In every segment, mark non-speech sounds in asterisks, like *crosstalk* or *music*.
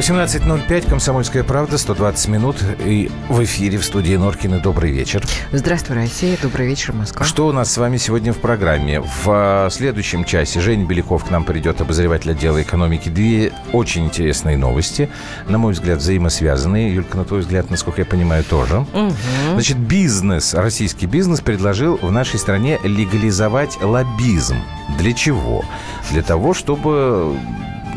18.05, «Комсомольская правда», 120 минут. И в эфире в студии Норкины. Добрый вечер. Здравствуй, Россия. Добрый вечер, Москва. Что у нас с вами сегодня в программе? В а, следующем часе Женя Беляков к нам придет, обозреватель отдела экономики. Две очень интересные новости. На мой взгляд, взаимосвязанные. Юлька, на твой взгляд, насколько я понимаю, тоже. Угу. Значит, бизнес, российский бизнес предложил в нашей стране легализовать лоббизм. Для чего? Для того, чтобы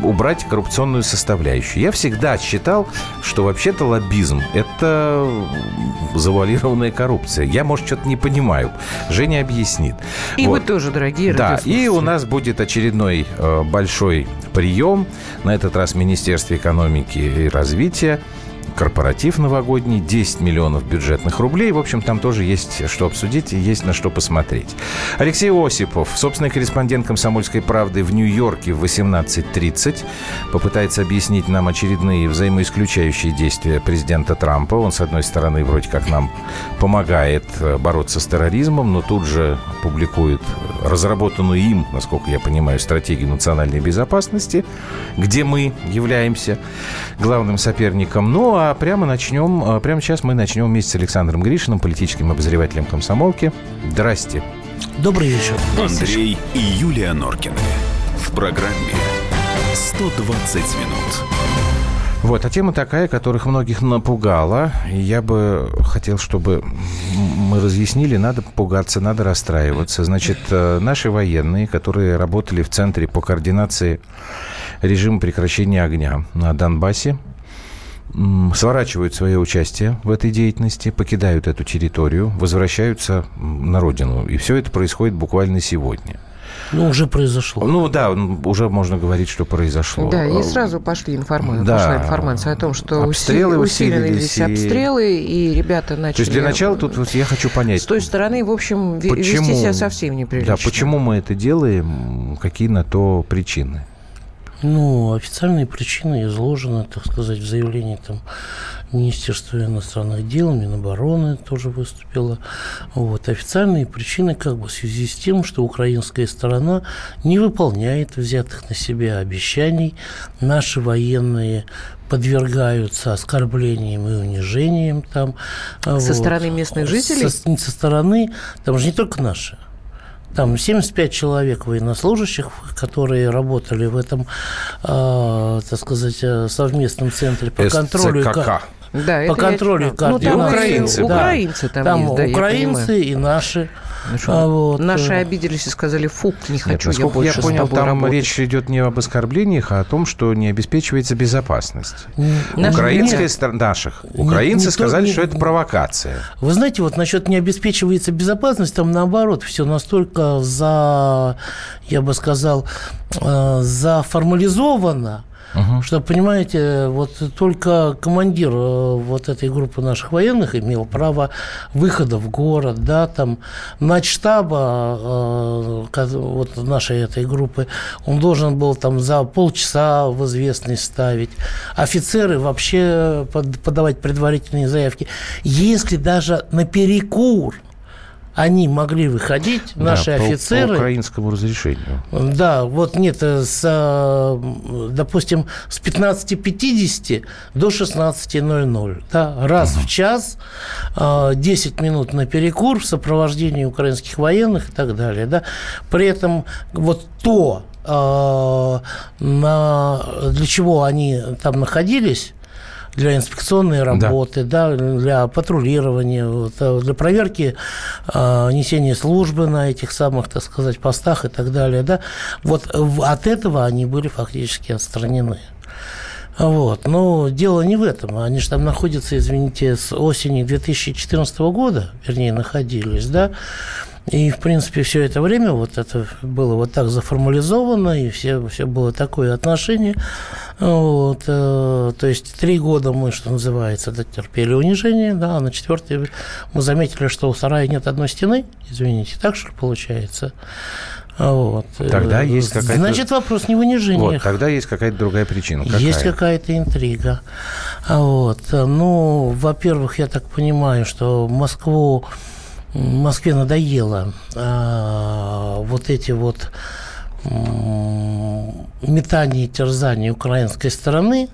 убрать коррупционную составляющую. Я всегда считал, что вообще-то лоббизм – это завуалированная коррупция. Я, может, что-то не понимаю. Женя объяснит. И вот. вы тоже, дорогие Да, и у нас будет очередной э, большой прием. На этот раз в Министерстве экономики и развития корпоратив новогодний, 10 миллионов бюджетных рублей. В общем, там тоже есть что обсудить и есть на что посмотреть. Алексей Осипов, собственный корреспондент «Комсомольской правды» в Нью-Йорке в 18.30, попытается объяснить нам очередные взаимоисключающие действия президента Трампа. Он, с одной стороны, вроде как нам помогает э, бороться с терроризмом, но тут же публикует разработанную им, насколько я понимаю, стратегию национальной безопасности, где мы являемся главным соперником. Ну, а а прямо начнем, а, прямо сейчас мы начнем вместе с Александром Гришиным, политическим обозревателем комсомолки. Здрасте. Добрый вечер. Андрей и Юлия Норкины. В программе 120 минут. Вот, а тема такая, которых многих напугала. я бы хотел, чтобы мы разъяснили, надо пугаться, надо расстраиваться. Значит, э, наши военные, которые работали в Центре по координации режима прекращения огня на Донбассе, сворачивают свое участие в этой деятельности, покидают эту территорию, возвращаются на родину. И все это происходит буквально сегодня. Ну, уже произошло. Ну, да, уже можно говорить, что произошло. Да, и сразу пошли информация, да. пошла информация о том, что обстрелы усилились обстрелы, и ребята начали... То есть для начала тут вот я хочу понять... С той стороны, в общем, почему, вести себя совсем неприлично. Да, почему мы это делаем, какие на то причины? Ну, официальные причины изложены, так сказать, в заявлении там Министерства иностранных дел, Минобороны тоже выступила. Вот. Официальные причины как бы в связи с тем, что украинская сторона не выполняет взятых на себя обещаний. Наши военные подвергаются оскорблениям и унижениям там. Со вот. стороны местных жителей? Со, со стороны, там же не только наши. Там 75 человек военнослужащих, которые работали в этом, э, так сказать, э, совместном центре по контролю. СЦКК. Да, по контролю координации. Ну, там украинцы, да. украинцы там, там есть, да, украинцы и наши. А вот. Наши э, обиделись и сказали, фу, не хочу Нет, я больше я понял, там работать. речь идет не об оскорблениях, а о том, что не обеспечивается безопасность. Наши, Украинская сторона, наших. Украинцы никто, сказали, не, что это провокация. Вы знаете, вот насчет не обеспечивается безопасность, там наоборот, все настолько за, я бы сказал, э, заформализовано, Угу. Что, понимаете, вот только командир э, вот этой группы наших военных имел право выхода в город, да, там, начштаба э, вот нашей этой группы, он должен был там за полчаса в известность ставить. Офицеры вообще подавать предварительные заявки. Если даже на перекур они могли выходить, да, наши по, офицеры... По украинскому разрешению. Да, вот нет, э, с, э, допустим, с 15.50 до 16.00. Да, раз угу. в час, 10 э, минут на перекур в сопровождении украинских военных и так далее. Да. При этом вот то, на, для чего они там находились, для инспекционной работы, да. Да, для патрулирования, э, для проверки э, несения службы на этих самых, так сказать, постах и так далее. Да. Вот от этого они были фактически отстранены. Вот. Но дело не в этом. Они же там находятся, извините, с осени 2014 года, вернее, находились, да. И, в принципе, все это время вот это было вот так заформализовано, и все, все было такое отношение. Вот, э, то есть три года мы, что называется, терпели унижение, да, а на четвертый мы заметили, что у сарая нет одной стены, извините, так что получается. Вот. Тогда есть какая-то... Значит, вопрос не в унижении. Вот, тогда есть какая-то другая причина. Какая? Есть какая-то интрига. Вот. Ну, во-первых, я так понимаю, что Москву, Москве надоело а, вот эти вот метание и терзание украинской стороны,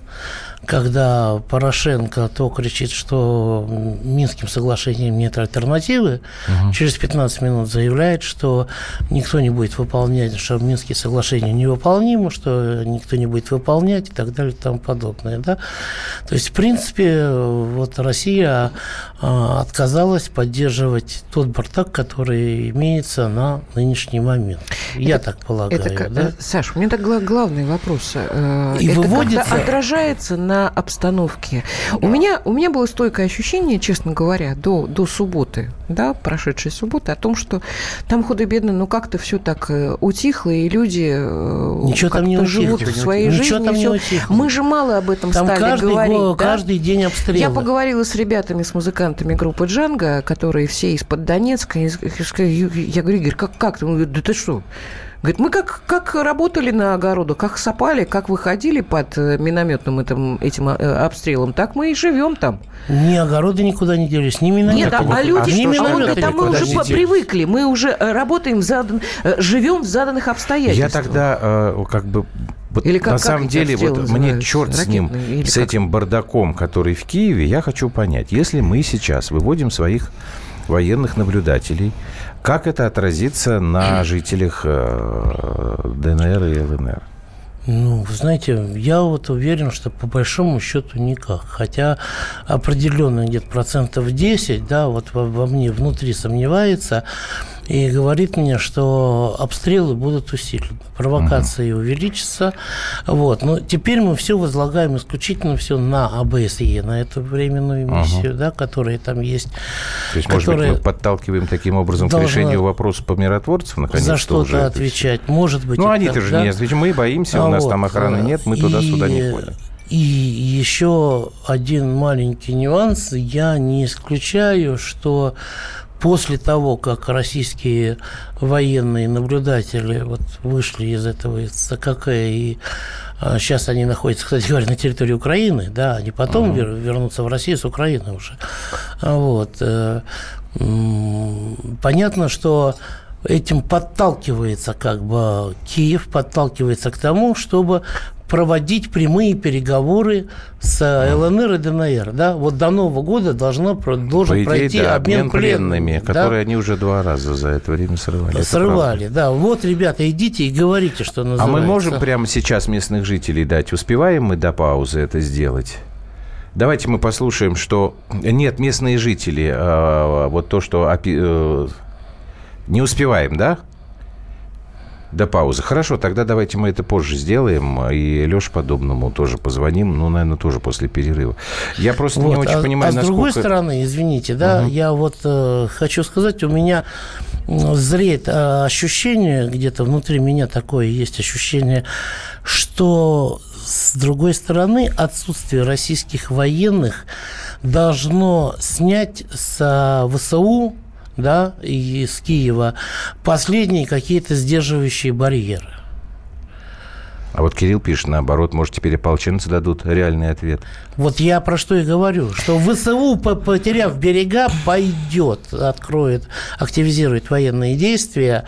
когда Порошенко то кричит, что Минским соглашением нет альтернативы, угу. через 15 минут заявляет, что никто не будет выполнять, что Минские соглашения невыполнимы, что никто не будет выполнять и так далее и тому подобное. Да? То есть, в принципе, вот Россия отказалась поддерживать тот бардак, который имеется на нынешний момент. Я это, так полагаю. Это, да? Саш, у меня так главный вопрос. Э, и это выводится... отражается на обстановке. У меня, у меня было стойкое ощущение, честно говоря, до, до субботы, да, прошедшей субботы, о том, что там худо-бедно, ну как-то все так э, утихло, и люди э, Ничего там не живут утихло. своей Ничего жизнью. Там не утихло. Мы же мало об этом там стали каждый говорить. Год, да? Каждый день обстрелы. Я поговорила с ребятами, с музыкантами группы «Джанго», которые все из-под Донецка. Я говорю, Игорь, как, как? Он говорит, да ты что? Говорит, мы как, как работали на огороду, как сопали, как выходили под э, минометным этим, этим э, обстрелом, так мы и живем там. Ни огороды никуда не делись, ни минометы. Нет, а, а люди, а что, а там мы уже привыкли, мы уже э, работаем, задан, живем в заданных обстоятельствах. Я тогда как бы вот Или как, на самом деле, вот мне черт с ним, с как? этим бардаком, который в Киеве, я хочу понять, если мы сейчас выводим своих военных наблюдателей как это отразится на *clears throat* жителях э, ДНР и ЛНР? Ну, вы знаете, я вот уверен, что по большому счету никак. Хотя определенно где-то процентов 10, да, вот во, во мне внутри сомневается и говорит мне, что обстрелы будут усилены, провокации угу. увеличатся. Вот. Но теперь мы все возлагаем исключительно все на АБСЕ, на эту временную миссию, угу. да, которая там есть. То есть, может быть, мы подталкиваем таким образом к решению вопроса по миротворцам, наконец За что-то отвечать. Может быть. Ну, они-то же да? не отвечают. Мы боимся, а у нас вот, там охраны да. нет, мы туда-сюда не ходим. И еще один маленький нюанс. Я не исключаю, что после того, как российские военные наблюдатели вот вышли из этого ЦКК и а, сейчас они находятся, кстати говоря, на территории Украины, да, они потом uh-huh. вернутся в Россию с Украины уже. Вот. Э, понятно, что этим подталкивается как бы Киев, подталкивается к тому, чтобы проводить прямые переговоры с ЛНР и ДНР. Да? Вот до Нового года должно, должен По идее, пройти да, обмен, обмен пленными, пленными, которые да? они уже два раза за это время срывали. Срывали, да. Вот, ребята, идите и говорите, что называется. А мы можем прямо сейчас местных жителей дать? Успеваем мы до паузы это сделать? Давайте мы послушаем, что... Нет, местные жители, а, вот то, что... Э, не успеваем, да? До паузы. Хорошо, тогда давайте мы это позже сделаем. И Леше подобному тоже позвоним. Ну, наверное, тоже после перерыва. Я просто вот, не очень а, понимаю, а насколько... с другой стороны, извините, да, угу. я вот э, хочу сказать, у меня зреет э, ощущение, где-то внутри меня такое есть ощущение, что с другой стороны, отсутствие российских военных должно снять с ВСУ да, из Киева, последние какие-то сдерживающие барьеры. А вот Кирилл пишет, наоборот, может, теперь ополченцы дадут реальный ответ. Вот я про что и говорю, что ВСУ, потеряв берега, пойдет, откроет, активизирует военные действия,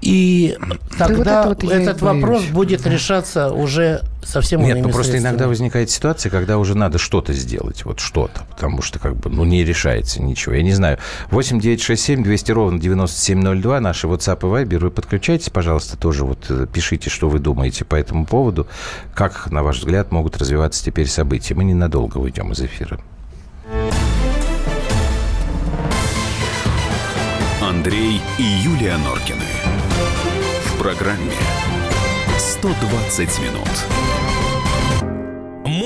и тогда вот вот этот вопрос будет решаться уже совсем Нет, ну просто средствами. иногда возникает ситуация, когда уже надо что-то сделать, вот что-то, потому что как бы, ну, не решается ничего. Я не знаю. 8 9 6 7 200 ровно 9702, наши WhatsApp и Viber. Вы подключайтесь, пожалуйста, тоже вот э, пишите, что вы думаете по этому поводу. Как, на ваш взгляд, могут развиваться теперь события? Мы ненадолго уйдем из эфира. Андрей и Юлия Норкины. В программе 120 минут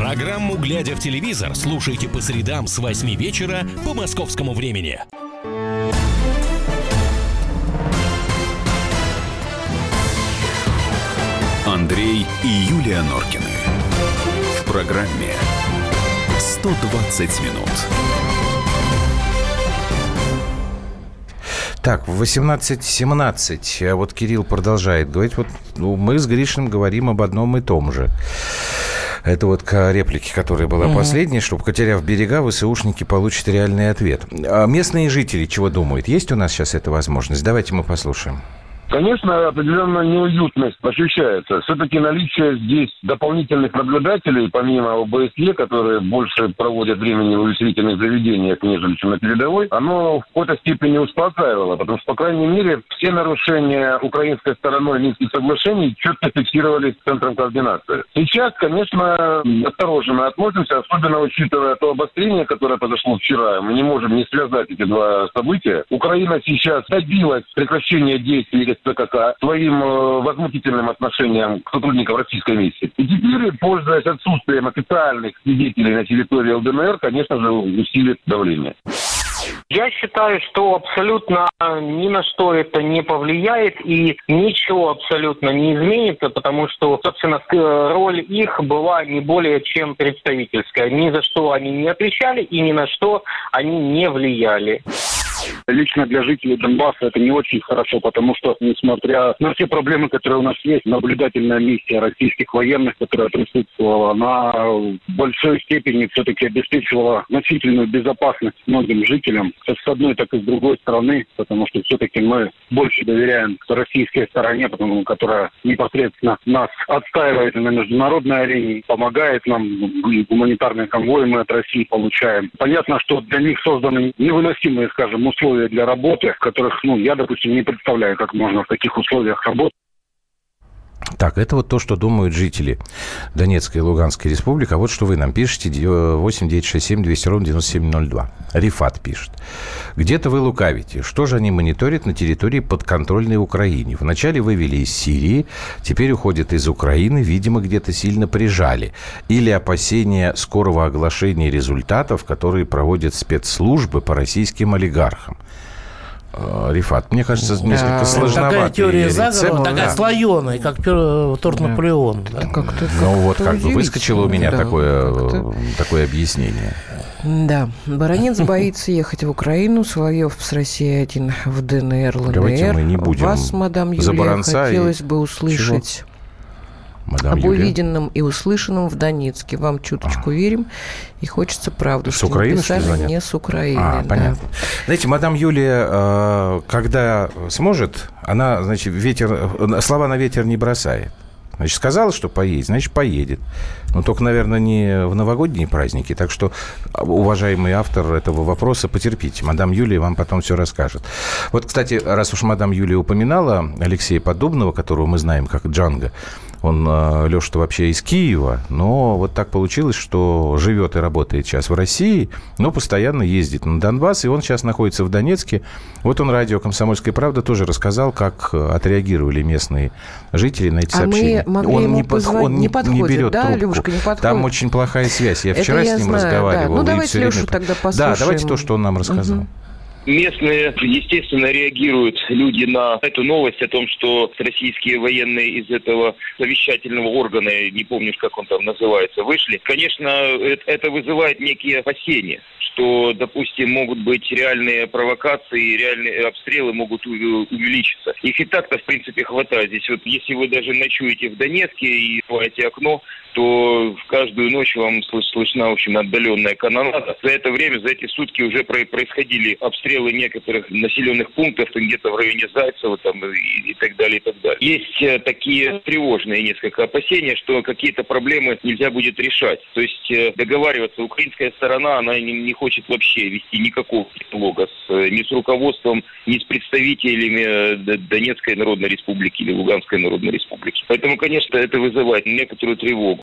Программу «Глядя в телевизор» слушайте по средам с 8 вечера по московскому времени. Андрей и Юлия Норкины. В программе 120 минут. Так, в 18.17 а вот Кирилл продолжает говорить, вот ну, мы с Гришиным говорим об одном и том же. Это вот к реплике, которая была угу. последней, чтобы, потеряв берега, ВСУшники получат реальный ответ. А местные жители чего думают? Есть у нас сейчас эта возможность? Давайте мы послушаем. Конечно, определенная неуютность ощущается. Все-таки наличие здесь дополнительных наблюдателей, помимо ОБСЕ, которые больше проводят времени в увеселительных заведениях, нежели чем на передовой, оно в какой-то степени успокаивало, потому что, по крайней мере, все нарушения украинской стороной Минских соглашений четко фиксировались Центром координации. Сейчас, конечно, осторожно относимся, особенно учитывая то обострение, которое произошло вчера. Мы не можем не связать эти два события. Украина сейчас добилась прекращения действий ЦКК своим э, возмутительным отношением к сотрудникам российской миссии. И теперь, пользуясь отсутствием официальных свидетелей на территории ЛДНР, конечно же, усилит давление. Я считаю, что абсолютно ни на что это не повлияет и ничего абсолютно не изменится, потому что, собственно, роль их была не более чем представительская. Ни за что они не отвечали и ни на что они не влияли. Лично для жителей Донбасса это не очень хорошо, потому что, несмотря на все проблемы, которые у нас есть, наблюдательная миссия российских военных, которая присутствовала, она в большой степени все-таки обеспечивала значительную безопасность многим жителям, как с одной, так и с другой стороны, потому что все-таки мы больше доверяем российской стороне, потому, которая непосредственно нас отстаивает на международной арене, помогает нам, гуманитарные конвои мы от России получаем. Понятно, что для них созданы невыносимые, скажем, условия для работы, которых, ну, я, допустим, не представляю, как можно в таких условиях работать. Так, это вот то, что думают жители Донецкой и Луганской республики. А вот что вы нам пишете. 8 9 6 7 200 ровно 9702. Рифат пишет. Где-то вы лукавите. Что же они мониторят на территории подконтрольной Украине? Вначале вывели из Сирии, теперь уходят из Украины, видимо, где-то сильно прижали. Или опасения скорого оглашения результатов, которые проводят спецслужбы по российским олигархам. Э, Рифат. Мне кажется, несколько да. сложновато. Такая теория заговора, такая да. слоеная, как торт да. Наполеон. Да? Как-то, ну вот как бы выскочило у меня да, такое, такое объяснение. Да, Баранец *laughs* боится ехать в Украину, Соловьев с Россией один в ДНР, ЛНР. Давайте мы не будем Вас, мадам Юлия, хотелось и... бы услышать... Чего? Мадам об Юлия. увиденном и услышанном в Донецке. Вам чуточку а. верим и хочется правду, с что Украины, что звонят? не с Украины. А, да. понятно. Знаете, мадам Юлия, э, когда сможет, она, значит, ветер, э, слова на ветер не бросает. Значит, сказала, что поедет, значит, поедет. Но только, наверное, не в новогодние праздники. Так что, уважаемый автор этого вопроса, потерпите. Мадам Юлия вам потом все расскажет. Вот, кстати, раз уж мадам Юлия упоминала Алексея Подобного, которого мы знаем как Джанго, он, э, Леша-то вообще из Киева, но вот так получилось, что живет и работает сейчас в России, но постоянно ездит на Донбасс, и он сейчас находится в Донецке. Вот он радио «Комсомольская правда» тоже рассказал, как э, отреагировали местные жители на эти а сообщения. Мы могли он ему не, позвонить, он не, подходит, не берет да, трубку. Левушка, не подходит. Там очень плохая связь. Я вчера Это с ним знаю, разговаривал. Да. Ну, давайте Лешу время... тогда послушаем. Да, давайте то, что он нам рассказал. Угу. Местные, естественно, реагируют люди на эту новость о том, что российские военные из этого совещательного органа, не помню, как он там называется, вышли. Конечно, это вызывает некие опасения что, допустим, могут быть реальные провокации, реальные обстрелы могут увеличиться. Их и так-то, в принципе, хватает. Здесь вот, если вы даже ночуете в Донецке и открываете окно, то в каждую ночь вам слышна, в общем, отдаленная канонада. За это время, за эти сутки уже происходили обстрелы некоторых населенных пунктов, где-то в районе Зайцева там, и, и так далее, и так далее. Есть э, такие тревожные несколько опасения, что какие-то проблемы нельзя будет решать. То есть э, договариваться, украинская сторона, она не, не хочет вообще вести никакого диалога с, э, ни с руководством, ни с представителями Донецкой Народной Республики или Луганской Народной Республики. Поэтому, конечно, это вызывает некоторую тревогу.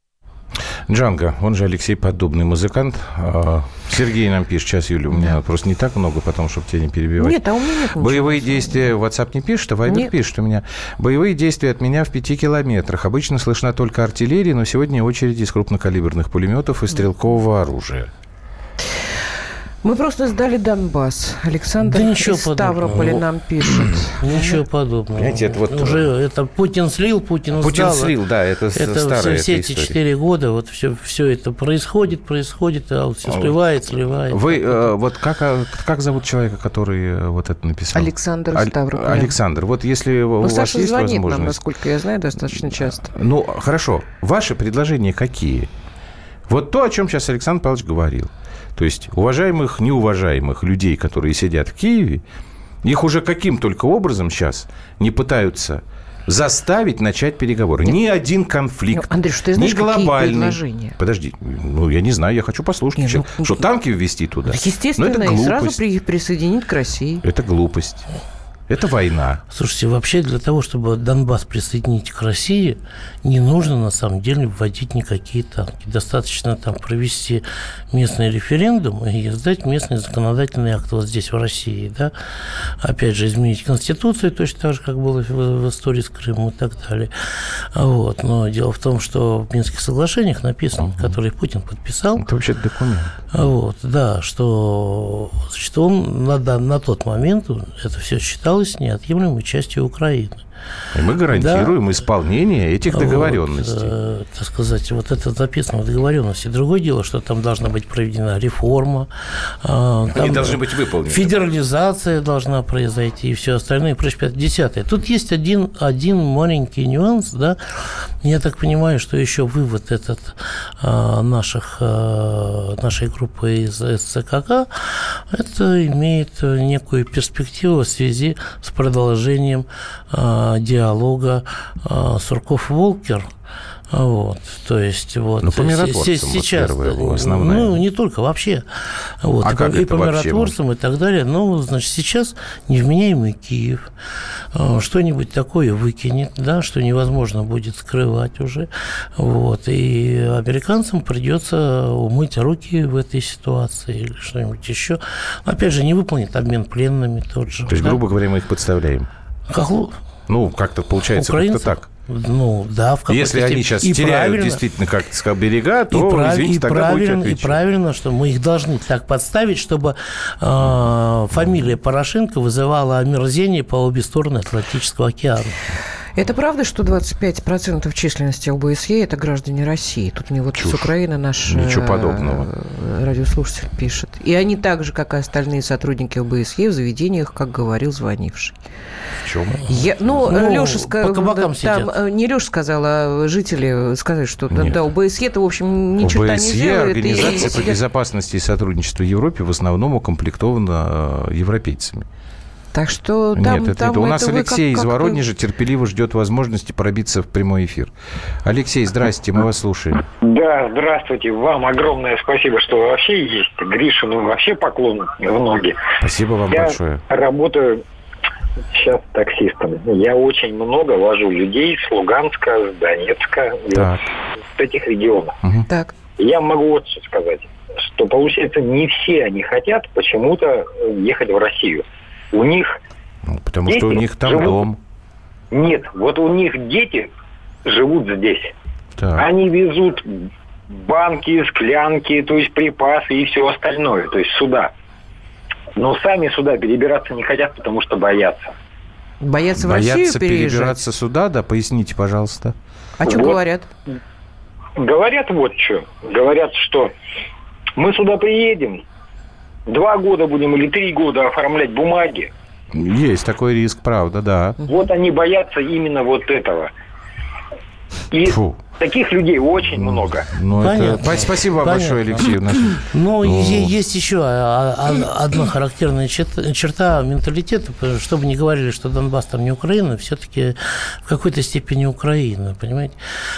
Джанго, он же Алексей Подобный музыкант. А, Сергей нам пишет, сейчас, Юля, у меня просто не так много, потому чтобы тебя не перебивать. Нет, а у меня нет Боевые действия, WhatsApp не пишет, а Вайбер нет. пишет у меня. Боевые действия от меня в пяти километрах. Обычно слышна только артиллерия, но сегодня очередь из крупнокалиберных пулеметов и стрелкового оружия. Мы просто сдали Донбасс. Александр да ничего из Ставрополя подобного. нам пишет. *clears throat* Ничего подобного. Понимаете, это вот... Уже это Путин слил, Путин Путин сдал. слил, да, это, это старая все, все эти четыре года, вот все, все это происходит, происходит, а все сливает, сливает. Вы, э, вот как, а, как зовут человека, который э, вот это написал? Александр Аль... Ставрополь. Александр, вот если Но у вас Саша есть звонит возможность... нам, насколько я знаю, достаточно часто. Ну, хорошо. Ваши предложения какие? Вот то, о чем сейчас Александр Павлович говорил. То есть уважаемых, неуважаемых людей, которые сидят в Киеве, их уже каким только образом сейчас не пытаются заставить начать переговоры. Нет. Ни один конфликт, ну, Андрей, что ты знаешь, ни глобальный. Подожди, ну я не знаю, я хочу послушать, Нет, ну, что танки ввести туда. Естественно, это и сразу при, присоединить к России. Это глупость. Это война. Слушайте, вообще для того, чтобы Донбасс присоединить к России, не нужно на самом деле вводить никакие танки. Достаточно там провести местный референдум и издать местный законодательный акт вот здесь, в России. Да? Опять же, изменить Конституцию, точно так же, как было в, истории с Крымом и так далее. Вот. Но дело в том, что в Минских соглашениях написано, угу. которые Путин подписал. Это вообще документ. Вот, да, что, что он на, на тот момент это все считал осталась неотъемлемой частью Украины. И мы гарантируем да. исполнение этих договоренностей. Вот, э, так сказать, вот это записано в договоренности. Другое дело, что там должна быть проведена реформа. Э, Они должны быть выполнены. Федерализация должна произойти и все остальное, и прочее, десятое. Тут есть один, один маленький нюанс, да. Я так понимаю, что еще вывод этот э, наших, э, нашей группы из СЦКК, это имеет некую перспективу в связи с продолжением диалога а, Сурков-Волкер – вот, то есть вот ну, по миротворцам сейчас, вот первое, основное. ну не только вообще, вот а и, как по, и по миротворцам и так далее. Но значит сейчас невменяемый Киев что-нибудь такое выкинет, да, что невозможно будет скрывать уже, вот и американцам придется умыть руки в этой ситуации или что-нибудь еще. Опять же, не выполнит обмен пленными тот же. То есть, да? грубо говоря, мы их подставляем. Как ну, как-то получается как-то так. Ну, да, в Если они сейчас и теряют действительно как то берега, то, и прав... извините, и тогда правильно, И правильно, что мы их должны так подставить, чтобы э, фамилия Порошенко вызывала омерзение по обе стороны Атлантического океана. Это правда, что 25% численности ОБСЕ – это граждане России? Тут мне вот Чушь. с Украины наш Ничего э, подобного. радиослушатель пишет. И они так же, как и остальные сотрудники ОБСЕ, в заведениях, как говорил звонивший. В чем? Я, ну, ну Леша сказал, там э, не Леша сказал, а жители сказали, что Нет. да, ОБСЕ-то, в общем, ничего ОБСЕ, не делает. Организация и... по безопасности и сотрудничеству в Европе, в основном укомплектована э, европейцами. Так что там, Нет, это, там это. у нас это Алексей как, из Воронежа терпеливо ждет возможности пробиться в прямой эфир. Алексей, здрасте, мы вас слушаем. Да, здравствуйте. Вам огромное спасибо, что вы вообще есть. Гришину вообще поклон в ноги. Спасибо вам Я большое. работаю сейчас таксистом. Я очень много вожу людей с Луганска, с Донецка, так. с этих регионов. Угу. Так. Я могу вот что сказать, что получается не все они хотят почему-то ехать в Россию. У них... Ну, потому что у них там живут... дом. Нет, вот у них дети живут здесь. Так. Они везут банки, склянки, то есть припасы и все остальное, то есть сюда. Но сами сюда перебираться не хотят, потому что боятся. Боятся в боятся Россию перебираться сюда, да? Поясните, пожалуйста. А что вот. говорят? Говорят вот что. Говорят, что мы сюда приедем, два года будем или три года оформлять бумаги. Есть такой риск, правда, да. Вот они боятся именно вот этого. И Фу. Таких людей очень много. Ну, Понятно. Это... Спасибо вам Понятно. большое, Алексей. Но *clears throat* ну... есть еще одна характерная черта менталитета, чтобы не говорили, что Донбасс там не Украина, все-таки в какой-то степени Украина, понимаете?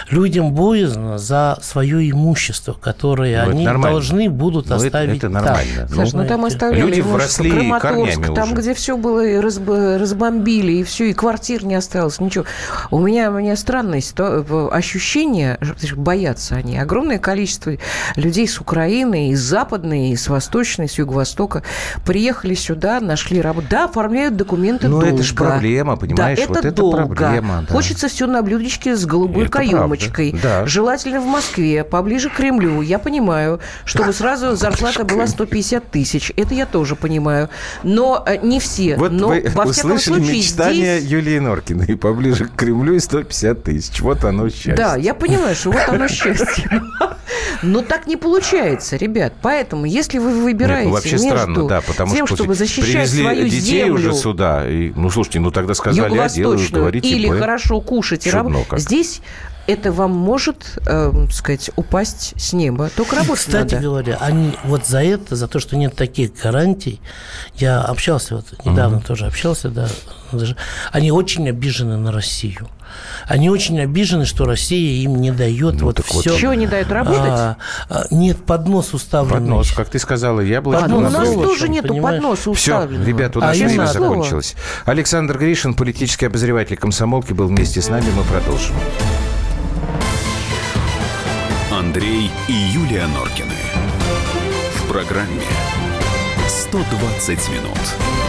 Людям боязно за свое имущество, которое ну, они должны будут ну, оставить. Это, это нормально. Саш, ну, ну там оставляли люди вросли Краматорск, там, уже. где все было разбомбили, и все, и квартир не осталось, ничего. У меня, у меня странное ощущение, боятся они. Огромное количество людей с Украины, из Западной, из Восточной, с Юго-Востока приехали сюда, нашли работу. Да, оформляют документы Но долго. это же проблема, понимаешь? Да, это вот долго. Это проблема, да. Хочется все на блюдечке с голубой это каемочкой. Да. Желательно в Москве, поближе к Кремлю. Я понимаю, чтобы *laughs* сразу зарплата была 150 тысяч. Это я тоже понимаю. Но э, не все. Вот Но, вы во услышали случае, мечтание здесь... Юлии Норкиной. *laughs* Поближе к Кремлю и 150 тысяч. Вот оно счастье. Да, я понимаю, что вот оно счастье. *laughs* Но так не получается, ребят. Поэтому, если вы выбираете Нет, ну, вообще между странно, да, потому тем, что чтобы защищать свою детей землю, уже сюда, и, ну, слушайте, ну тогда сказали, я делаю, говорите, или хорошо кушать и работать. Здесь это вам может, э, сказать, упасть с неба. Только работать Кстати надо. говоря, они вот за это, за то, что нет таких гарантий, я общался, вот недавно угу. тоже общался, да, они очень обижены на Россию. Они очень обижены, что Россия им не дает ну, вот все. Чего не дает работать? А, а, нет, поднос уставленный. Поднос, как ты сказала, яблоко. Поднос, у нас тоже нету подноса уставленного. Все, ребята, у нас а время закончилось. Александр Гришин, политический обозреватель комсомолки, был вместе с нами. Мы продолжим. Андрей и Юлия Норкины. В программе 120 минут.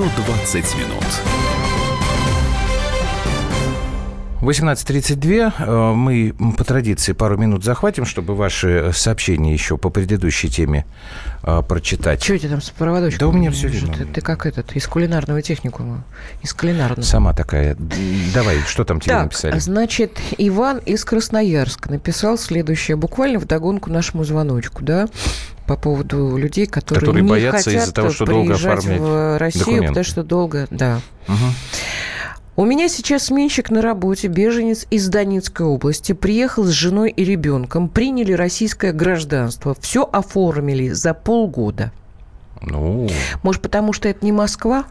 120 минут. 18.32. Э, мы по традиции пару минут захватим, чтобы ваши сообщения еще по предыдущей теме э, прочитать. Что у тебя там с проводочком? Да у меня все лежит. Ты, ты как этот, из кулинарного техникума. Из кулинарного. Сама такая. Давай, что там тебе так, написали? значит, Иван из Красноярска написал следующее, буквально в догонку нашему звоночку, да? по поводу людей, которые, которые не боятся хотят из-за того, что долго оформлять в Россию, документы. потому что долго, да. Угу. У меня сейчас сменщик на работе, беженец из Донецкой области, приехал с женой и ребенком, приняли российское гражданство, все оформили за полгода. Ну... Может, потому что это не Москва?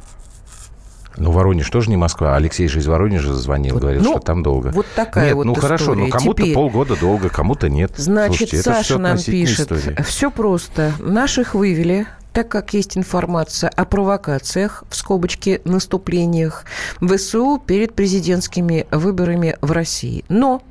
Ну, Воронеж тоже не Москва. Алексей же из Воронежа звонил, вот, говорил, ну, что там долго. Вот такая нет, вот ну хорошо, ну кому-то Теперь... полгода долго, кому-то нет. Значит, Слушайте, Саша нам пишет, история. все просто. Наших вывели, так как есть информация о провокациях, в скобочке наступлениях, ВСУ перед президентскими выборами в России. Но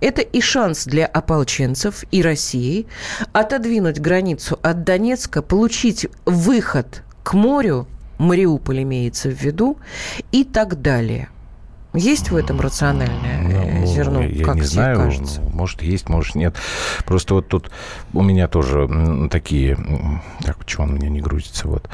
это и шанс для ополченцев и России отодвинуть границу от Донецка, получить выход к морю, Мариуполь имеется в виду, и так далее – есть в этом рациональное ну, зерно, я как не знаю, кажется? может есть, может нет. Просто вот тут у меня тоже такие, так почему он у меня не грузится, вот.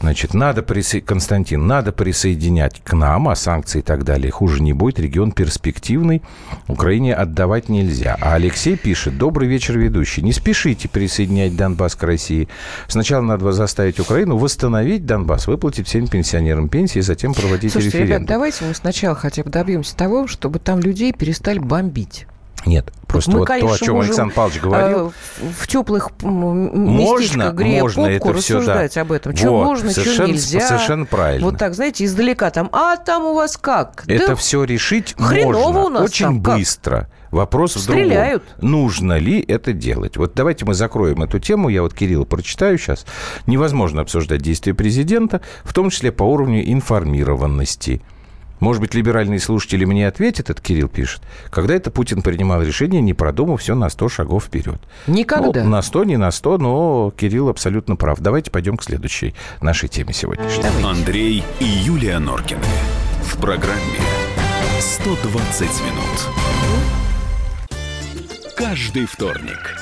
Значит, надо присо... Константин, надо присоединять к нам, а санкции и так далее хуже не будет. Регион перспективный, Украине отдавать нельзя. А Алексей пишет: добрый вечер, ведущий. Не спешите присоединять Донбасс к России. Сначала надо заставить Украину восстановить Донбасс, выплатить всем пенсионерам пенсии, затем проводить Слушайте, референдум. Ребят, давайте мы сначала хотя бы добьемся того, чтобы там людей перестали бомбить. Нет, просто мы, вот конечно, то, о чем Александр Павлович говорил. Э, в теплых можно, грея можно попку это все, рассуждать да. об этом. Что вот, можно, что нельзя. Совершенно правильно. Вот так, знаете, издалека там, а там у вас как? Это да все решить можно у нас очень быстро. Как? Вопрос Стреляют. в другом. Нужно ли это делать? Вот давайте мы закроем эту тему. Я вот Кирилла прочитаю сейчас. Невозможно обсуждать действия президента, в том числе по уровню информированности. Может быть, либеральные слушатели мне ответят, это Кирилл пишет, когда это Путин принимал решение, не продумав все на 100 шагов вперед. Никогда. Ну, на 100, не на 100, но Кирилл абсолютно прав. Давайте пойдем к следующей нашей теме сегодняшней. Давайте. Андрей и Юлия Норкины. В программе «120 минут». каждый вторник